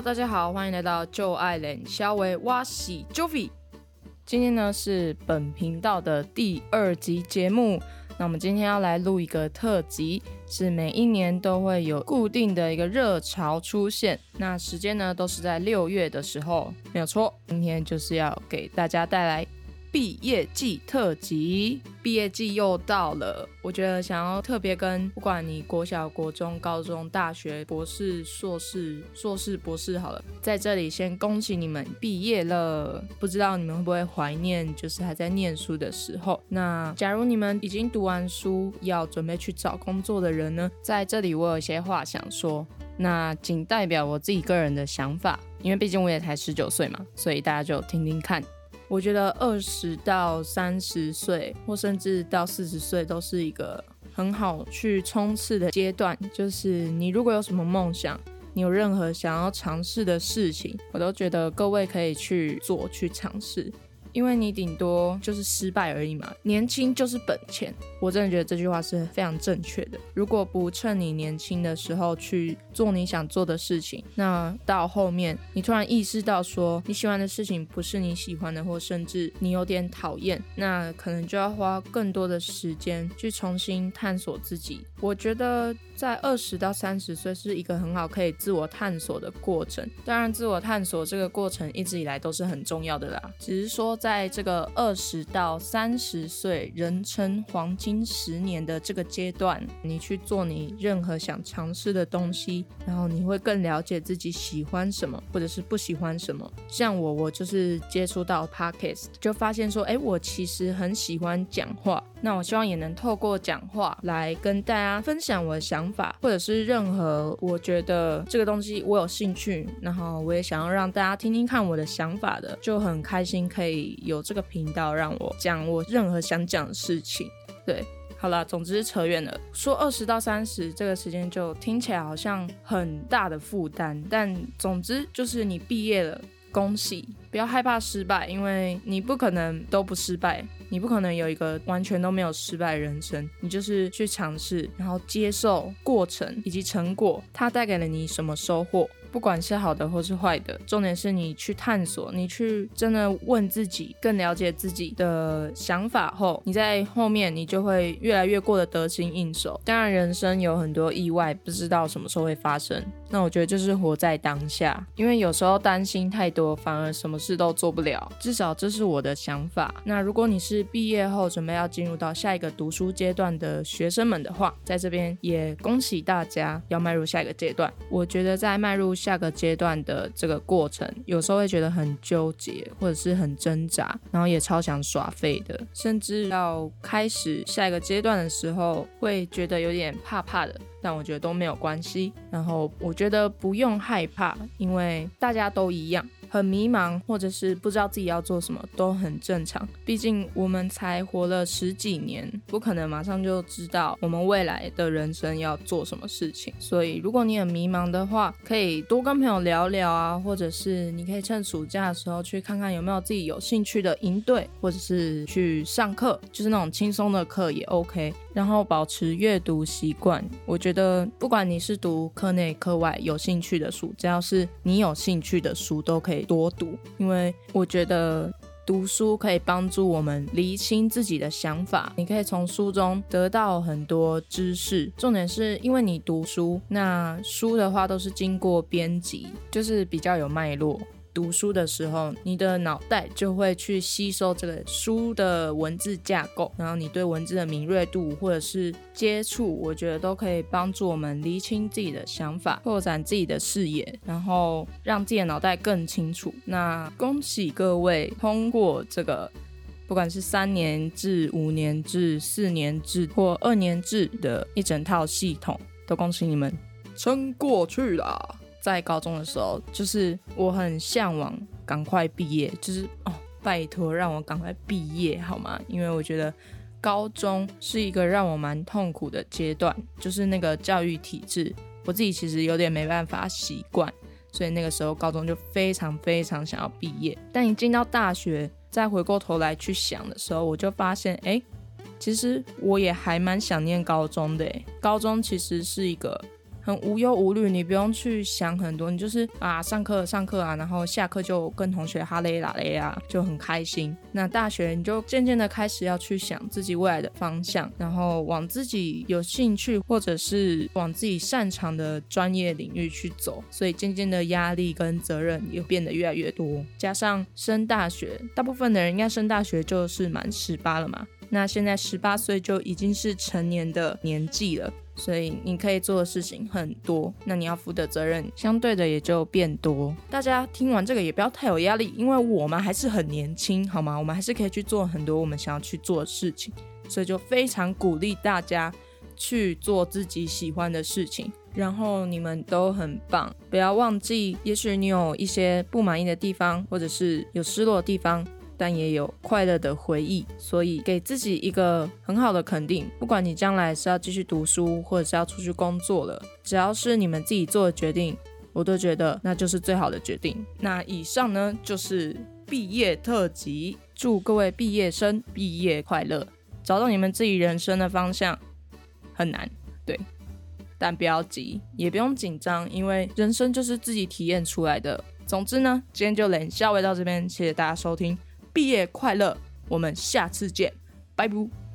大家好，欢迎来到旧爱脸肖维哇喜 Jovi。今天呢是本频道的第二集节目。那我们今天要来录一个特辑，是每一年都会有固定的一个热潮出现。那时间呢都是在六月的时候，没有错。今天就是要给大家带来。毕业季特辑，毕业季又到了。我觉得想要特别跟不管你国小、国中、高中、大学、博士、硕士、硕士、博士，好了，在这里先恭喜你们毕业了。不知道你们会不会怀念，就是还在念书的时候？那假如你们已经读完书，要准备去找工作的人呢？在这里我有一些话想说，那仅代表我自己个人的想法，因为毕竟我也才十九岁嘛，所以大家就听听看。我觉得二十到三十岁，或甚至到四十岁，都是一个很好去冲刺的阶段。就是你如果有什么梦想，你有任何想要尝试的事情，我都觉得各位可以去做，去尝试。因为你顶多就是失败而已嘛，年轻就是本钱。我真的觉得这句话是非常正确的。如果不趁你年轻的时候去做你想做的事情，那到后面你突然意识到说你喜欢的事情不是你喜欢的，或甚至你有点讨厌，那可能就要花更多的时间去重新探索自己。我觉得在二十到三十岁是一个很好可以自我探索的过程。当然，自我探索这个过程一直以来都是很重要的啦，只是说。在这个二十到三十岁，人称黄金十年的这个阶段，你去做你任何想尝试的东西，然后你会更了解自己喜欢什么，或者是不喜欢什么。像我，我就是接触到 podcast，就发现说，哎，我其实很喜欢讲话。那我希望也能透过讲话来跟大家分享我的想法，或者是任何我觉得这个东西我有兴趣，然后我也想要让大家听听看我的想法的，就很开心可以。有这个频道让我讲我任何想讲的事情，对，好了，总之扯远了。说二十到三十这个时间就听起来好像很大的负担，但总之就是你毕业了，恭喜！不要害怕失败，因为你不可能都不失败，你不可能有一个完全都没有失败的人生。你就是去尝试，然后接受过程以及成果，它带给了你什么收获。不管是好的或是坏的，重点是你去探索，你去真的问自己，更了解自己的想法后，你在后面你就会越来越过得得心应手。当然，人生有很多意外，不知道什么时候会发生。那我觉得就是活在当下，因为有时候担心太多，反而什么事都做不了。至少这是我的想法。那如果你是毕业后准备要进入到下一个读书阶段的学生们的话，在这边也恭喜大家要迈入下一个阶段。我觉得在迈入下个阶段的这个过程，有时候会觉得很纠结，或者是很挣扎，然后也超想耍废的，甚至要开始下一个阶段的时候，会觉得有点怕怕的。但我觉得都没有关系。然后我觉得不用害怕，因为大家都一样。很迷茫，或者是不知道自己要做什么，都很正常。毕竟我们才活了十几年，不可能马上就知道我们未来的人生要做什么事情。所以，如果你很迷茫的话，可以多跟朋友聊聊啊，或者是你可以趁暑假的时候去看看有没有自己有兴趣的营队，或者是去上课，就是那种轻松的课也 OK。然后保持阅读习惯，我觉得不管你是读课内课外有兴趣的书，只要是你有兴趣的书，都可以多读。因为我觉得读书可以帮助我们厘清自己的想法，你可以从书中得到很多知识。重点是因为你读书，那书的话都是经过编辑，就是比较有脉络。读书的时候，你的脑袋就会去吸收这个书的文字架构，然后你对文字的敏锐度或者是接触，我觉得都可以帮助我们厘清自己的想法，拓展自己的视野，然后让自己的脑袋更清楚。那恭喜各位通过这个，不管是三年制、五年制、四年制或二年制的一整套系统，都恭喜你们撑过去了。在高中的时候，就是我很向往赶快毕业，就是哦，拜托让我赶快毕业好吗？因为我觉得高中是一个让我蛮痛苦的阶段，就是那个教育体制，我自己其实有点没办法习惯，所以那个时候高中就非常非常想要毕业。但一进到大学，再回过头来去想的时候，我就发现，哎，其实我也还蛮想念高中的。高中其实是一个。很无忧无虑，你不用去想很多，你就是啊上课上课啊，然后下课就跟同学哈雷啦雷啊，就很开心。那大学你就渐渐的开始要去想自己未来的方向，然后往自己有兴趣或者是往自己擅长的专业领域去走，所以渐渐的压力跟责任也变得越来越多。加上升大学，大部分的人应该升大学就是满十八了嘛。那现在十八岁就已经是成年的年纪了，所以你可以做的事情很多，那你要负的责任相对的也就变多。大家听完这个也不要太有压力，因为我们还是很年轻，好吗？我们还是可以去做很多我们想要去做的事情，所以就非常鼓励大家去做自己喜欢的事情。然后你们都很棒，不要忘记，也许你有一些不满意的地方，或者是有失落的地方。但也有快乐的回忆，所以给自己一个很好的肯定。不管你将来是要继续读书，或者是要出去工作了，只要是你们自己做的决定，我都觉得那就是最好的决定。那以上呢，就是毕业特辑，祝各位毕业生毕业快乐，找到你们自己人生的方向很难，对，但不要急，也不用紧张，因为人生就是自己体验出来的。总之呢，今天就连下位到这边，谢谢大家收听。毕业快乐！我们下次见，拜拜。